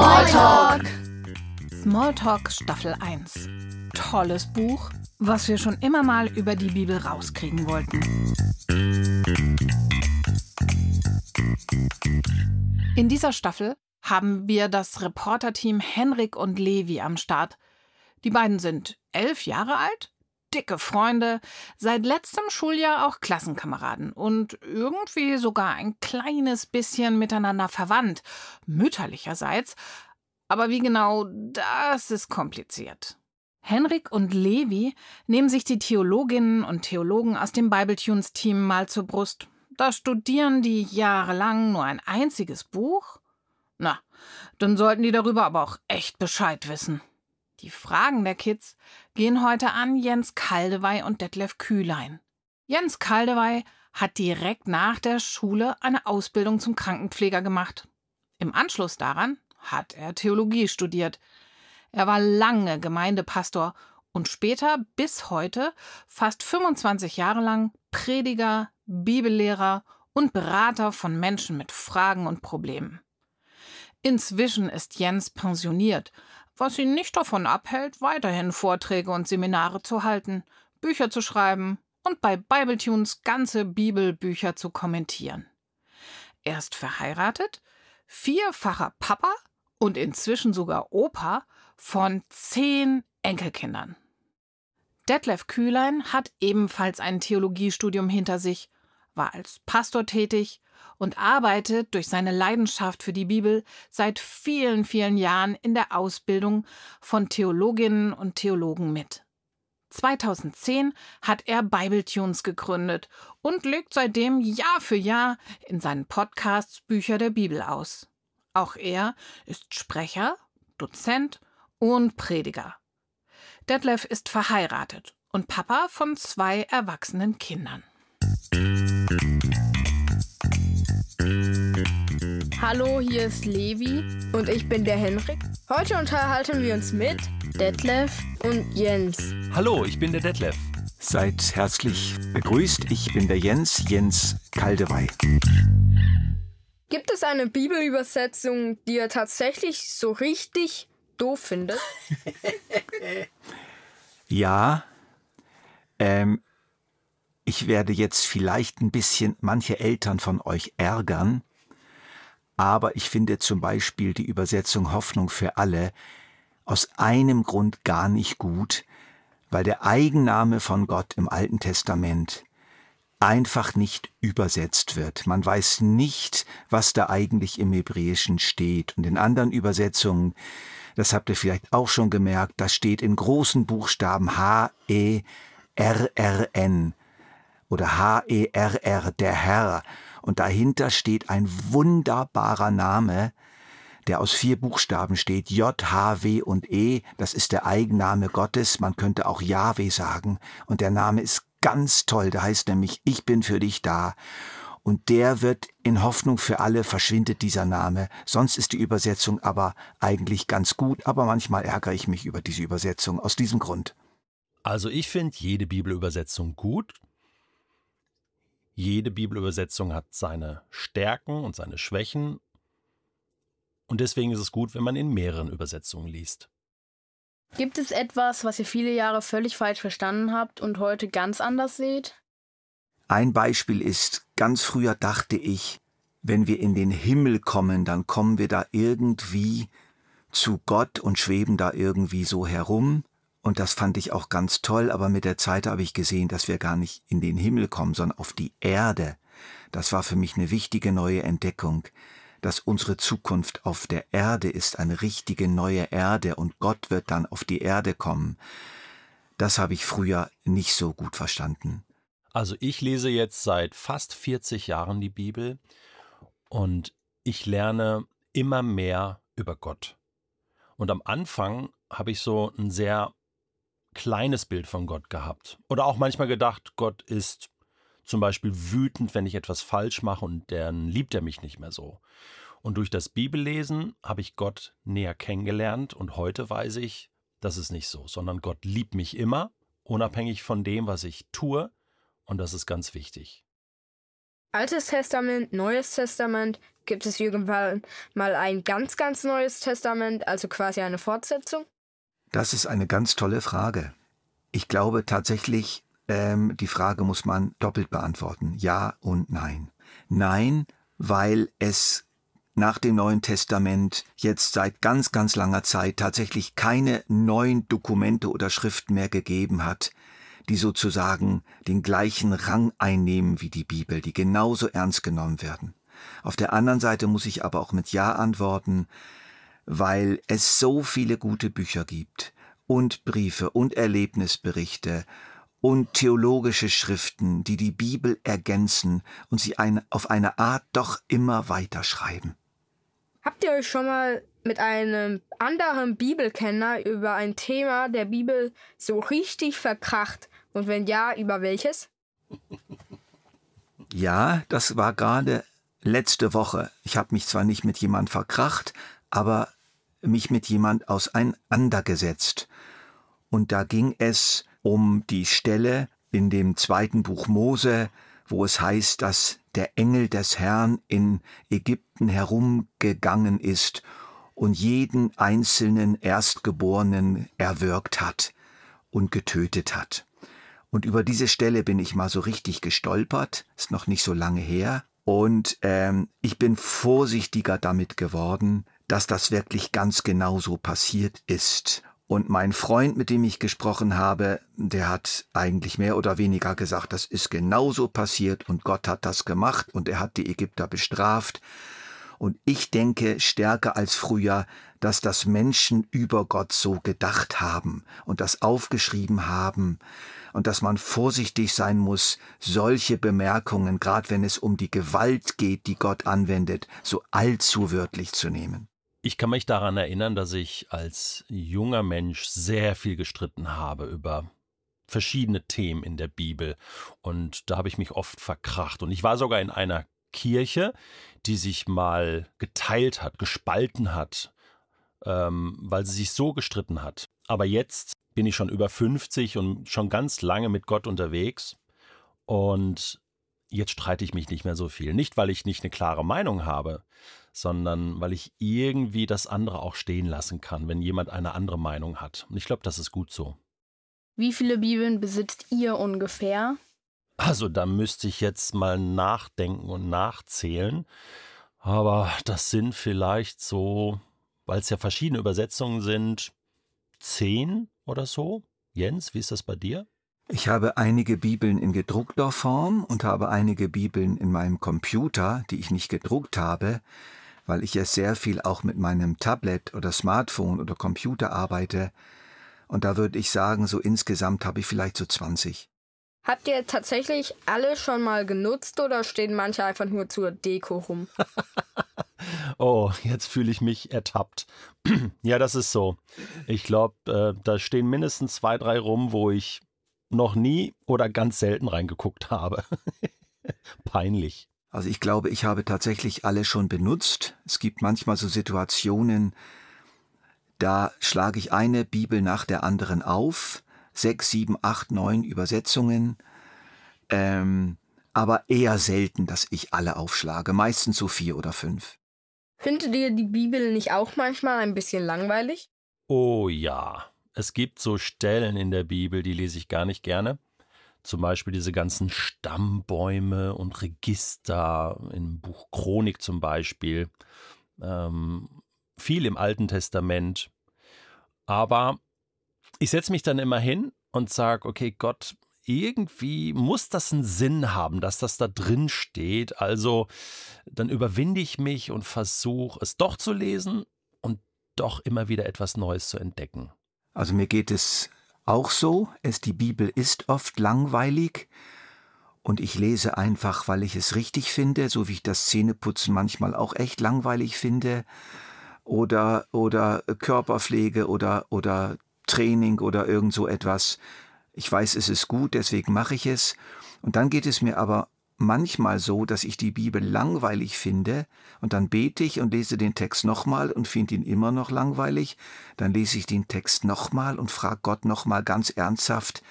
Smalltalk. Smalltalk Staffel 1. Tolles Buch, was wir schon immer mal über die Bibel rauskriegen wollten. In dieser Staffel haben wir das Reporterteam Henrik und Levi am Start. Die beiden sind elf Jahre alt, dicke Freunde, seit letztem Schuljahr auch Klassenkameraden und irgendwie sogar ein kleines bisschen miteinander verwandt, mütterlicherseits. Aber wie genau, das ist kompliziert. Henrik und Levi nehmen sich die Theologinnen und Theologen aus dem Bibletunes-Team mal zur Brust. Da studieren die jahrelang nur ein einziges Buch? Na, dann sollten die darüber aber auch echt Bescheid wissen. Die Fragen der Kids gehen heute an Jens Kaldewey und Detlef Kühlein. Jens Kaldewey hat direkt nach der Schule eine Ausbildung zum Krankenpfleger gemacht. Im Anschluss daran hat er Theologie studiert. Er war lange Gemeindepastor und später bis heute, fast 25 Jahre lang, Prediger, Bibellehrer und Berater von Menschen mit Fragen und Problemen. Inzwischen ist Jens pensioniert, was ihn nicht davon abhält, weiterhin Vorträge und Seminare zu halten, Bücher zu schreiben und bei Bibletunes ganze Bibelbücher zu kommentieren. Er ist verheiratet, vierfacher Papa und inzwischen sogar Opa von zehn Enkelkindern. Detlef Kühlein hat ebenfalls ein Theologiestudium hinter sich, war als Pastor tätig und arbeitet durch seine Leidenschaft für die Bibel seit vielen, vielen Jahren in der Ausbildung von Theologinnen und Theologen mit. 2010 hat er Bibletunes gegründet und legt seitdem Jahr für Jahr in seinen Podcasts Bücher der Bibel aus. Auch er ist Sprecher, Dozent und Prediger. Detlef ist verheiratet und Papa von zwei erwachsenen Kindern. Hallo, hier ist Levi und ich bin der Henrik. Heute unterhalten wir uns mit Detlef und Jens. Hallo, ich bin der Detlef. Seid herzlich begrüßt. Ich bin der Jens, Jens Kaldewey. Gibt es eine Bibelübersetzung, die ihr tatsächlich so richtig doof findet? ja. Ähm, ich werde jetzt vielleicht ein bisschen manche Eltern von euch ärgern, aber ich finde zum Beispiel die Übersetzung Hoffnung für alle aus einem Grund gar nicht gut, weil der Eigenname von Gott im Alten Testament einfach nicht übersetzt wird. Man weiß nicht, was da eigentlich im Hebräischen steht. Und in anderen Übersetzungen, das habt ihr vielleicht auch schon gemerkt, da steht in großen Buchstaben H-E-R-R-N oder H-E-R-R, der Herr. Und dahinter steht ein wunderbarer Name, der aus vier Buchstaben steht, J, H, W und E. Das ist der Eigenname Gottes. Man könnte auch Jahwe sagen. Und der Name ist ganz toll. Der heißt nämlich, ich bin für dich da. Und der wird in Hoffnung für alle verschwindet dieser Name. Sonst ist die Übersetzung aber eigentlich ganz gut, aber manchmal ärgere ich mich über diese Übersetzung aus diesem Grund. Also ich finde jede Bibelübersetzung gut. Jede Bibelübersetzung hat seine Stärken und seine Schwächen. Und deswegen ist es gut, wenn man in mehreren Übersetzungen liest. Gibt es etwas, was ihr viele Jahre völlig falsch verstanden habt und heute ganz anders seht? Ein Beispiel ist, ganz früher dachte ich, wenn wir in den Himmel kommen, dann kommen wir da irgendwie zu Gott und schweben da irgendwie so herum. Und das fand ich auch ganz toll, aber mit der Zeit habe ich gesehen, dass wir gar nicht in den Himmel kommen, sondern auf die Erde. Das war für mich eine wichtige neue Entdeckung dass unsere Zukunft auf der Erde ist, eine richtige neue Erde und Gott wird dann auf die Erde kommen. Das habe ich früher nicht so gut verstanden. Also ich lese jetzt seit fast 40 Jahren die Bibel und ich lerne immer mehr über Gott. Und am Anfang habe ich so ein sehr kleines Bild von Gott gehabt. Oder auch manchmal gedacht, Gott ist zum Beispiel wütend, wenn ich etwas falsch mache und dann liebt er mich nicht mehr so. Und durch das Bibellesen habe ich Gott näher kennengelernt und heute weiß ich, das ist nicht so, sondern Gott liebt mich immer, unabhängig von dem, was ich tue und das ist ganz wichtig. Altes Testament, Neues Testament. Gibt es irgendwann mal ein ganz, ganz neues Testament, also quasi eine Fortsetzung? Das ist eine ganz tolle Frage. Ich glaube tatsächlich, ähm, die Frage muss man doppelt beantworten. Ja und nein. Nein, weil es nach dem Neuen Testament jetzt seit ganz, ganz langer Zeit tatsächlich keine neuen Dokumente oder Schriften mehr gegeben hat, die sozusagen den gleichen Rang einnehmen wie die Bibel, die genauso ernst genommen werden. Auf der anderen Seite muss ich aber auch mit Ja antworten, weil es so viele gute Bücher gibt und Briefe und Erlebnisberichte und theologische Schriften, die die Bibel ergänzen und sie eine, auf eine Art doch immer weiterschreiben. Habt ihr euch schon mal mit einem anderen Bibelkenner über ein Thema der Bibel so richtig verkracht? Und wenn ja, über welches? Ja, das war gerade letzte Woche. Ich habe mich zwar nicht mit jemand verkracht, aber mich mit jemand auseinandergesetzt. Und da ging es um die Stelle in dem zweiten Buch Mose, wo es heißt, dass der Engel des Herrn in Ägypten herumgegangen ist und jeden einzelnen Erstgeborenen erwürgt hat und getötet hat. Und über diese Stelle bin ich mal so richtig gestolpert, ist noch nicht so lange her. Und ähm, ich bin vorsichtiger damit geworden, dass das wirklich ganz genau so passiert ist. Und mein Freund, mit dem ich gesprochen habe, der hat eigentlich mehr oder weniger gesagt, das ist genauso passiert und Gott hat das gemacht und er hat die Ägypter bestraft. Und ich denke stärker als früher, dass das Menschen über Gott so gedacht haben und das aufgeschrieben haben und dass man vorsichtig sein muss, solche Bemerkungen, gerade wenn es um die Gewalt geht, die Gott anwendet, so allzu wörtlich zu nehmen. Ich kann mich daran erinnern, dass ich als junger Mensch sehr viel gestritten habe über verschiedene Themen in der Bibel. Und da habe ich mich oft verkracht. Und ich war sogar in einer Kirche, die sich mal geteilt hat, gespalten hat, ähm, weil sie sich so gestritten hat. Aber jetzt bin ich schon über 50 und schon ganz lange mit Gott unterwegs. Und jetzt streite ich mich nicht mehr so viel. Nicht, weil ich nicht eine klare Meinung habe, sondern weil ich irgendwie das andere auch stehen lassen kann, wenn jemand eine andere Meinung hat. Und ich glaube, das ist gut so. Wie viele Bibeln besitzt ihr ungefähr? Also da müsste ich jetzt mal nachdenken und nachzählen. Aber das sind vielleicht so, weil es ja verschiedene Übersetzungen sind, zehn oder so. Jens, wie ist das bei dir? Ich habe einige Bibeln in gedruckter Form und habe einige Bibeln in meinem Computer, die ich nicht gedruckt habe weil ich ja sehr viel auch mit meinem Tablet oder Smartphone oder Computer arbeite. Und da würde ich sagen, so insgesamt habe ich vielleicht so 20. Habt ihr tatsächlich alle schon mal genutzt oder stehen manche einfach nur zur Deko rum? oh, jetzt fühle ich mich ertappt. ja, das ist so. Ich glaube, äh, da stehen mindestens zwei, drei rum, wo ich noch nie oder ganz selten reingeguckt habe. Peinlich. Also ich glaube, ich habe tatsächlich alle schon benutzt. Es gibt manchmal so Situationen, da schlage ich eine Bibel nach der anderen auf, sechs, sieben, acht, neun Übersetzungen, ähm, aber eher selten, dass ich alle aufschlage, meistens so vier oder fünf. Findet ihr die Bibel nicht auch manchmal ein bisschen langweilig? Oh ja, es gibt so Stellen in der Bibel, die lese ich gar nicht gerne. Zum Beispiel diese ganzen Stammbäume und Register im Buch Chronik zum Beispiel. Ähm, viel im Alten Testament. Aber ich setze mich dann immer hin und sage, okay, Gott, irgendwie muss das einen Sinn haben, dass das da drin steht. Also dann überwinde ich mich und versuche es doch zu lesen und doch immer wieder etwas Neues zu entdecken. Also mir geht es auch so, es die Bibel ist oft langweilig und ich lese einfach, weil ich es richtig finde, so wie ich das Zähneputzen manchmal auch echt langweilig finde oder oder Körperpflege oder oder Training oder irgend so etwas. Ich weiß, es ist gut, deswegen mache ich es. Und dann geht es mir aber manchmal so, dass ich die Bibel langweilig finde und dann bete ich und lese den Text nochmal und finde ihn immer noch langweilig. Dann lese ich den Text nochmal und frage Gott nochmal ganz ernsthaft,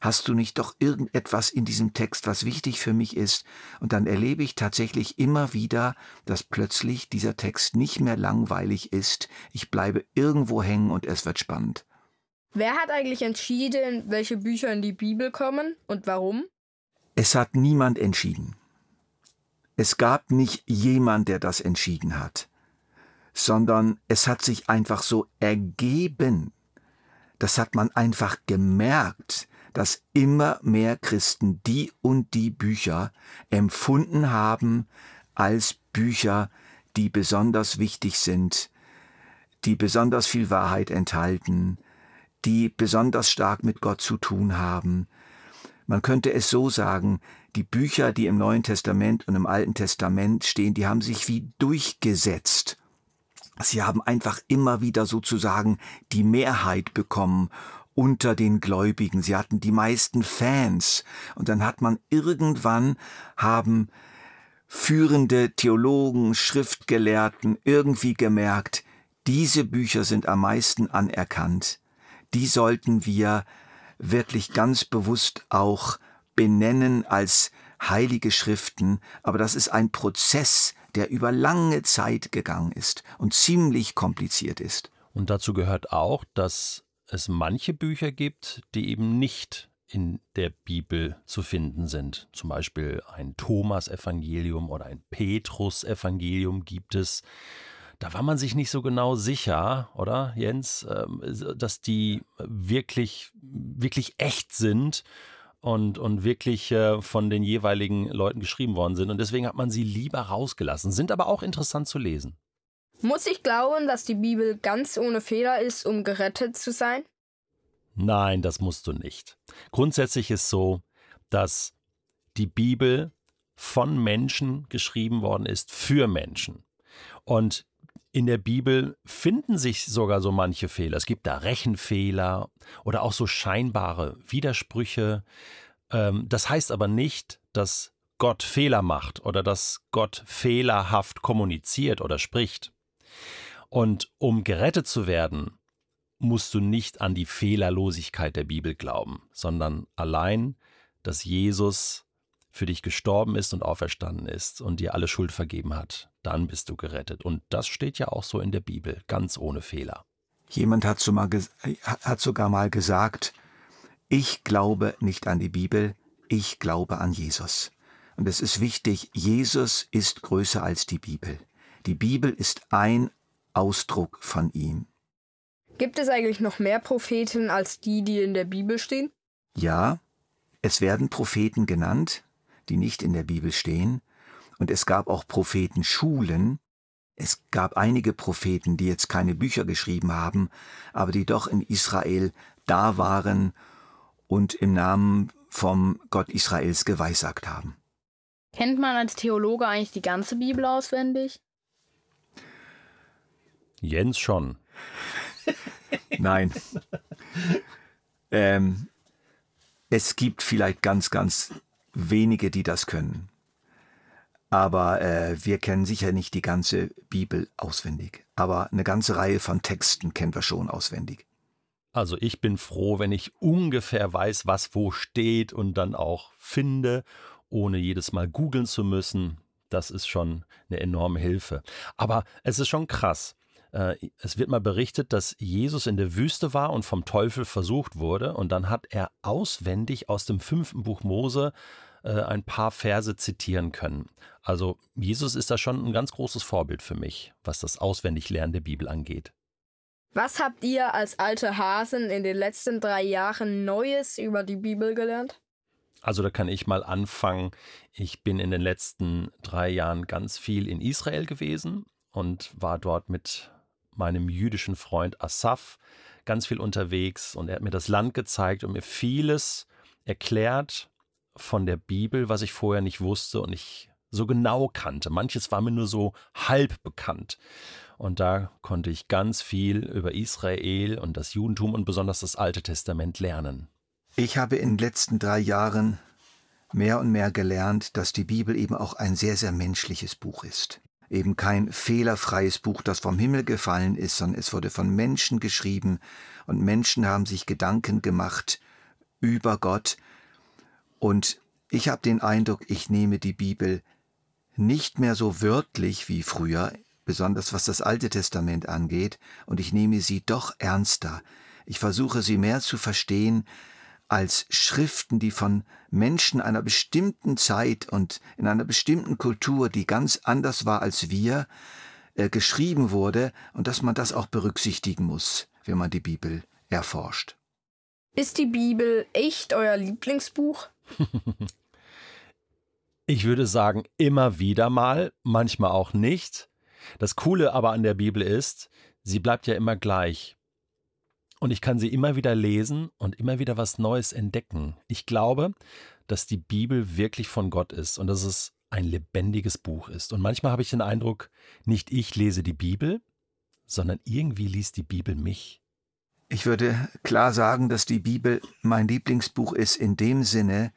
hast du nicht doch irgendetwas in diesem Text, was wichtig für mich ist? Und dann erlebe ich tatsächlich immer wieder, dass plötzlich dieser Text nicht mehr langweilig ist. Ich bleibe irgendwo hängen und es wird spannend. Wer hat eigentlich entschieden, welche Bücher in die Bibel kommen und warum? Es hat niemand entschieden. Es gab nicht jemand, der das entschieden hat, sondern es hat sich einfach so ergeben. Das hat man einfach gemerkt dass immer mehr Christen die und die Bücher empfunden haben als Bücher, die besonders wichtig sind, die besonders viel Wahrheit enthalten, die besonders stark mit Gott zu tun haben. Man könnte es so sagen, die Bücher, die im Neuen Testament und im Alten Testament stehen, die haben sich wie durchgesetzt. Sie haben einfach immer wieder sozusagen die Mehrheit bekommen unter den Gläubigen. Sie hatten die meisten Fans. Und dann hat man irgendwann haben führende Theologen, Schriftgelehrten irgendwie gemerkt, diese Bücher sind am meisten anerkannt. Die sollten wir wirklich ganz bewusst auch benennen als heilige Schriften, aber das ist ein Prozess, der über lange Zeit gegangen ist und ziemlich kompliziert ist. Und dazu gehört auch, dass es manche Bücher gibt, die eben nicht in der Bibel zu finden sind. Zum Beispiel ein Thomas-Evangelium oder ein Petrus-Evangelium gibt es. Da war man sich nicht so genau sicher, oder Jens, ähm, dass die wirklich, wirklich echt sind und, und wirklich äh, von den jeweiligen Leuten geschrieben worden sind. Und deswegen hat man sie lieber rausgelassen, sind aber auch interessant zu lesen. Muss ich glauben, dass die Bibel ganz ohne Fehler ist, um gerettet zu sein? Nein, das musst du nicht. Grundsätzlich ist so, dass die Bibel von Menschen geschrieben worden ist für Menschen. Und in der Bibel finden sich sogar so manche Fehler. Es gibt da Rechenfehler oder auch so scheinbare Widersprüche. Ähm, das heißt aber nicht, dass Gott Fehler macht oder dass Gott fehlerhaft kommuniziert oder spricht. Und um gerettet zu werden, musst du nicht an die Fehlerlosigkeit der Bibel glauben, sondern allein, dass Jesus für dich gestorben ist und auferstanden ist und dir alle Schuld vergeben hat. Dann bist du gerettet. Und das steht ja auch so in der Bibel, ganz ohne Fehler. Jemand hat, so mal hat sogar mal gesagt, ich glaube nicht an die Bibel, ich glaube an Jesus. Und es ist wichtig, Jesus ist größer als die Bibel. Die Bibel ist ein Ausdruck von ihm. Gibt es eigentlich noch mehr Propheten als die, die in der Bibel stehen? Ja, es werden Propheten genannt, die nicht in der Bibel stehen, und es gab auch Prophetenschulen. Es gab einige Propheten, die jetzt keine Bücher geschrieben haben, aber die doch in Israel da waren und im Namen vom Gott Israels geweissagt haben. Kennt man als Theologe eigentlich die ganze Bibel auswendig? Jens schon. Nein. ähm, es gibt vielleicht ganz, ganz wenige, die das können. Aber äh, wir kennen sicher nicht die ganze Bibel auswendig. Aber eine ganze Reihe von Texten kennen wir schon auswendig. Also ich bin froh, wenn ich ungefähr weiß, was wo steht und dann auch finde, ohne jedes Mal googeln zu müssen. Das ist schon eine enorme Hilfe. Aber es ist schon krass. Äh, es wird mal berichtet, dass Jesus in der Wüste war und vom Teufel versucht wurde. Und dann hat er auswendig aus dem fünften Buch Mose äh, ein paar Verse zitieren können. Also Jesus ist da schon ein ganz großes Vorbild für mich, was das Auswendiglernen der Bibel angeht. Was habt ihr als alte Hasen in den letzten drei Jahren Neues über die Bibel gelernt? Also da kann ich mal anfangen. Ich bin in den letzten drei Jahren ganz viel in Israel gewesen und war dort mit meinem jüdischen Freund Asaf ganz viel unterwegs und er hat mir das Land gezeigt und mir vieles erklärt von der Bibel, was ich vorher nicht wusste und nicht so genau kannte. Manches war mir nur so halb bekannt. Und da konnte ich ganz viel über Israel und das Judentum und besonders das Alte Testament lernen. Ich habe in den letzten drei Jahren mehr und mehr gelernt, dass die Bibel eben auch ein sehr, sehr menschliches Buch ist eben kein fehlerfreies Buch, das vom Himmel gefallen ist, sondern es wurde von Menschen geschrieben und Menschen haben sich Gedanken gemacht über Gott. Und ich habe den Eindruck, ich nehme die Bibel nicht mehr so wörtlich wie früher, besonders was das Alte Testament angeht, und ich nehme sie doch ernster. Ich versuche sie mehr zu verstehen als Schriften, die von Menschen einer bestimmten Zeit und in einer bestimmten Kultur, die ganz anders war als wir, äh, geschrieben wurde und dass man das auch berücksichtigen muss, wenn man die Bibel erforscht. Ist die Bibel echt euer Lieblingsbuch? ich würde sagen, immer wieder mal, manchmal auch nicht. Das Coole aber an der Bibel ist, sie bleibt ja immer gleich. Und ich kann sie immer wieder lesen und immer wieder was Neues entdecken. Ich glaube, dass die Bibel wirklich von Gott ist und dass es ein lebendiges Buch ist. Und manchmal habe ich den Eindruck, nicht ich lese die Bibel, sondern irgendwie liest die Bibel mich. Ich würde klar sagen, dass die Bibel mein Lieblingsbuch ist in dem Sinne,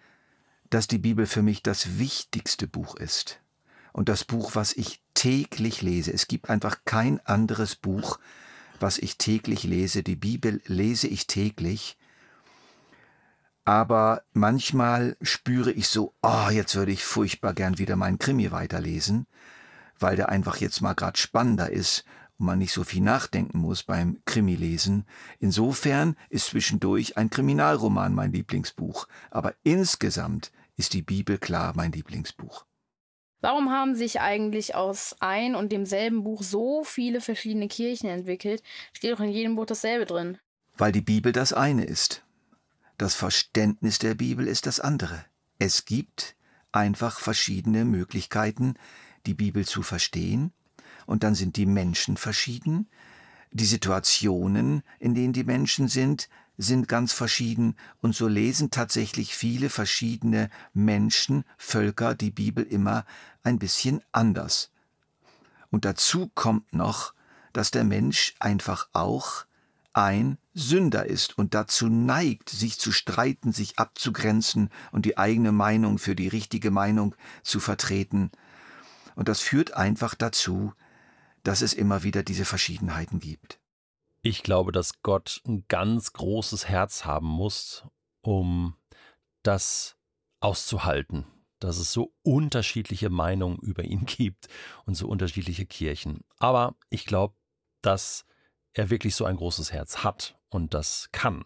dass die Bibel für mich das wichtigste Buch ist und das Buch, was ich täglich lese. Es gibt einfach kein anderes Buch, was ich täglich lese. Die Bibel lese ich täglich. Aber manchmal spüre ich so, oh, jetzt würde ich furchtbar gern wieder meinen Krimi weiterlesen, weil der einfach jetzt mal gerade spannender ist und man nicht so viel nachdenken muss beim Krimi-Lesen. Insofern ist zwischendurch ein Kriminalroman mein Lieblingsbuch. Aber insgesamt ist die Bibel klar mein Lieblingsbuch. Warum haben sich eigentlich aus ein und demselben Buch so viele verschiedene Kirchen entwickelt? Steht doch in jedem Buch dasselbe drin. Weil die Bibel das eine ist. Das Verständnis der Bibel ist das andere. Es gibt einfach verschiedene Möglichkeiten, die Bibel zu verstehen, und dann sind die Menschen verschieden, die Situationen, in denen die Menschen sind, sind ganz verschieden und so lesen tatsächlich viele verschiedene Menschen, Völker die Bibel immer ein bisschen anders. Und dazu kommt noch, dass der Mensch einfach auch ein Sünder ist und dazu neigt, sich zu streiten, sich abzugrenzen und die eigene Meinung für die richtige Meinung zu vertreten. Und das führt einfach dazu, dass es immer wieder diese Verschiedenheiten gibt. Ich glaube, dass Gott ein ganz großes Herz haben muss, um das auszuhalten, dass es so unterschiedliche Meinungen über ihn gibt und so unterschiedliche Kirchen. Aber ich glaube, dass er wirklich so ein großes Herz hat und das kann.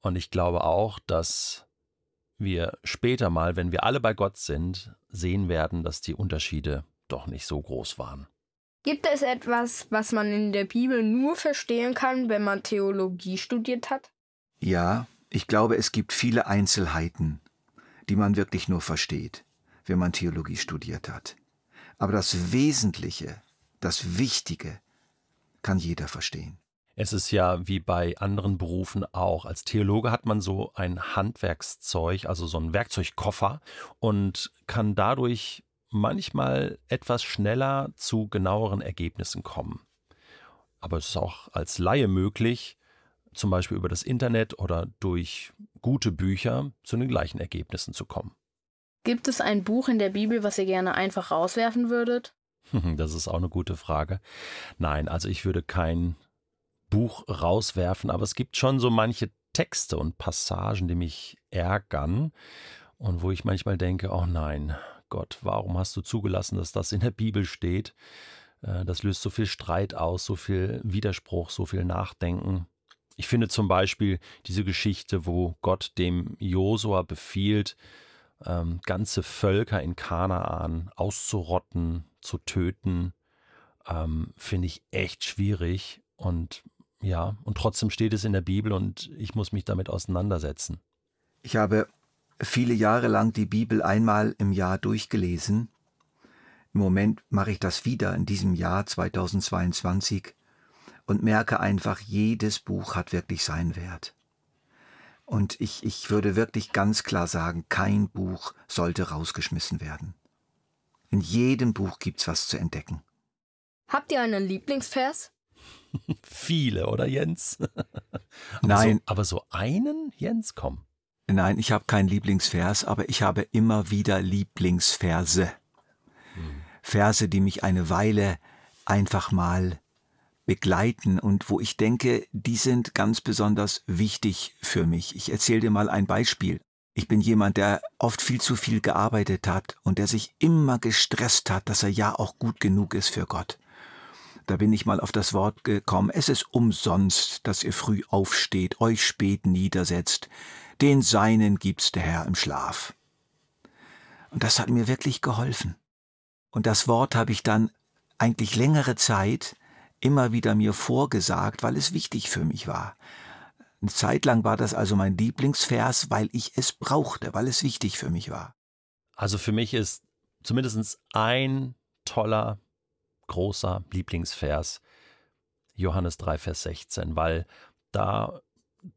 Und ich glaube auch, dass wir später mal, wenn wir alle bei Gott sind, sehen werden, dass die Unterschiede doch nicht so groß waren. Gibt es etwas, was man in der Bibel nur verstehen kann, wenn man Theologie studiert hat? Ja, ich glaube, es gibt viele Einzelheiten, die man wirklich nur versteht, wenn man Theologie studiert hat. Aber das Wesentliche, das Wichtige, kann jeder verstehen. Es ist ja wie bei anderen Berufen auch. Als Theologe hat man so ein Handwerkszeug, also so einen Werkzeugkoffer und kann dadurch manchmal etwas schneller zu genaueren Ergebnissen kommen. Aber es ist auch als Laie möglich, zum Beispiel über das Internet oder durch gute Bücher zu den gleichen Ergebnissen zu kommen. Gibt es ein Buch in der Bibel, was ihr gerne einfach rauswerfen würdet? Das ist auch eine gute Frage. Nein, also ich würde kein Buch rauswerfen, aber es gibt schon so manche Texte und Passagen, die mich ärgern und wo ich manchmal denke, oh nein, Gott, warum hast du zugelassen, dass das in der Bibel steht? Äh, das löst so viel Streit aus, so viel Widerspruch, so viel Nachdenken. Ich finde zum Beispiel diese Geschichte, wo Gott dem Josua befiehlt, ähm, ganze Völker in Kanaan auszurotten, zu töten, ähm, finde ich echt schwierig. Und ja, und trotzdem steht es in der Bibel und ich muss mich damit auseinandersetzen. Ich habe viele Jahre lang die Bibel einmal im Jahr durchgelesen. Im Moment mache ich das wieder in diesem Jahr 2022 und merke einfach, jedes Buch hat wirklich seinen Wert. Und ich, ich würde wirklich ganz klar sagen, kein Buch sollte rausgeschmissen werden. In jedem Buch gibt's was zu entdecken. Habt ihr einen Lieblingsvers? Viele, oder Jens? aber Nein. So, aber so einen, Jens, komm. Nein, ich habe keinen Lieblingsvers, aber ich habe immer wieder Lieblingsverse. Verse, die mich eine Weile einfach mal begleiten und wo ich denke, die sind ganz besonders wichtig für mich. Ich erzähle dir mal ein Beispiel. Ich bin jemand, der oft viel zu viel gearbeitet hat und der sich immer gestresst hat, dass er ja auch gut genug ist für Gott. Da bin ich mal auf das Wort gekommen, es ist umsonst, dass ihr früh aufsteht, euch spät niedersetzt, den Seinen gibt's der Herr im Schlaf. Und das hat mir wirklich geholfen. Und das Wort habe ich dann eigentlich längere Zeit immer wieder mir vorgesagt, weil es wichtig für mich war. Eine Zeit lang war das also mein Lieblingsvers, weil ich es brauchte, weil es wichtig für mich war. Also für mich ist zumindest ein toller, großer Lieblingsvers Johannes 3, Vers 16, weil da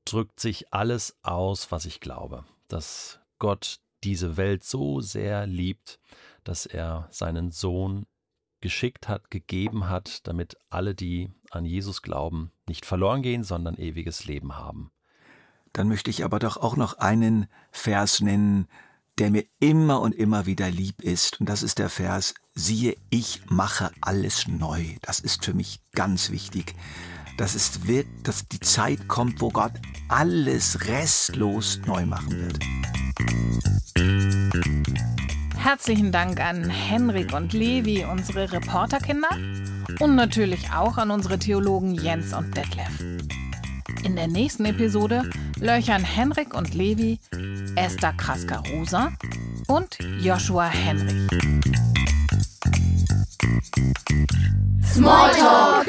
drückt sich alles aus, was ich glaube, dass Gott diese Welt so sehr liebt, dass er seinen Sohn geschickt hat, gegeben hat, damit alle, die an Jesus glauben, nicht verloren gehen, sondern ewiges Leben haben. Dann möchte ich aber doch auch noch einen Vers nennen, der mir immer und immer wieder lieb ist. Und das ist der Vers, siehe, ich mache alles neu. Das ist für mich ganz wichtig. Das ist wird, dass die Zeit kommt, wo Gott alles restlos neu machen wird. Herzlichen Dank an Henrik und Levi, unsere Reporterkinder, und natürlich auch an unsere Theologen Jens und Detlef. In der nächsten Episode löchern Henrik und Levi Esther Krasker-Rosa und Joshua Henrich. Smalltalk!